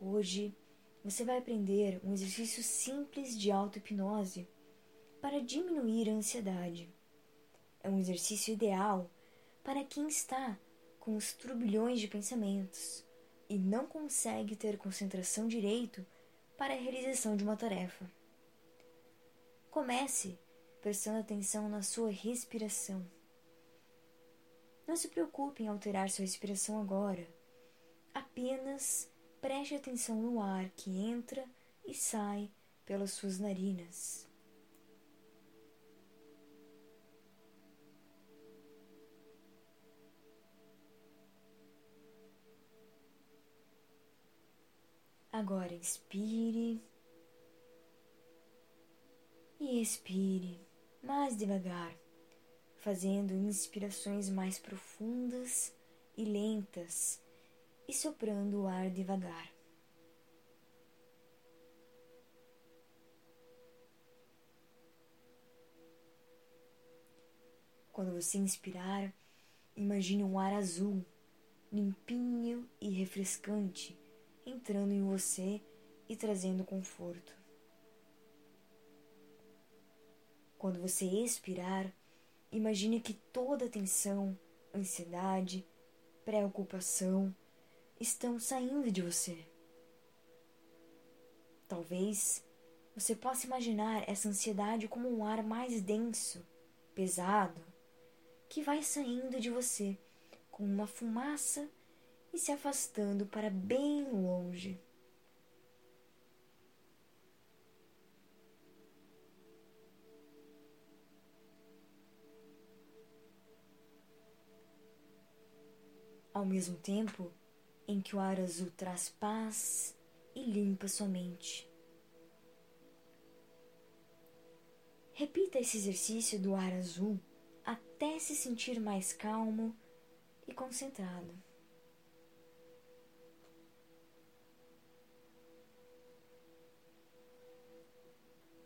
Hoje você vai aprender um exercício simples de auto-hipnose para diminuir a ansiedade. É um exercício ideal para quem está com os turbilhões de pensamentos e não consegue ter concentração direito para a realização de uma tarefa. Comece prestando atenção na sua respiração. Não se preocupe em alterar sua respiração agora. Apenas preste atenção no ar que entra e sai pelas suas narinas. Agora inspire e expire mais devagar, fazendo inspirações mais profundas e lentas e soprando o ar devagar. Quando você inspirar, imagine um ar azul, limpinho e refrescante entrando em você e trazendo conforto. Quando você expirar, imagine que toda a tensão, ansiedade, preocupação estão saindo de você. Talvez você possa imaginar essa ansiedade como um ar mais denso, pesado, que vai saindo de você com uma fumaça e se afastando para bem longe. ao mesmo tempo em que o ar azul traz paz e limpa sua mente. Repita esse exercício do ar azul até se sentir mais calmo e concentrado.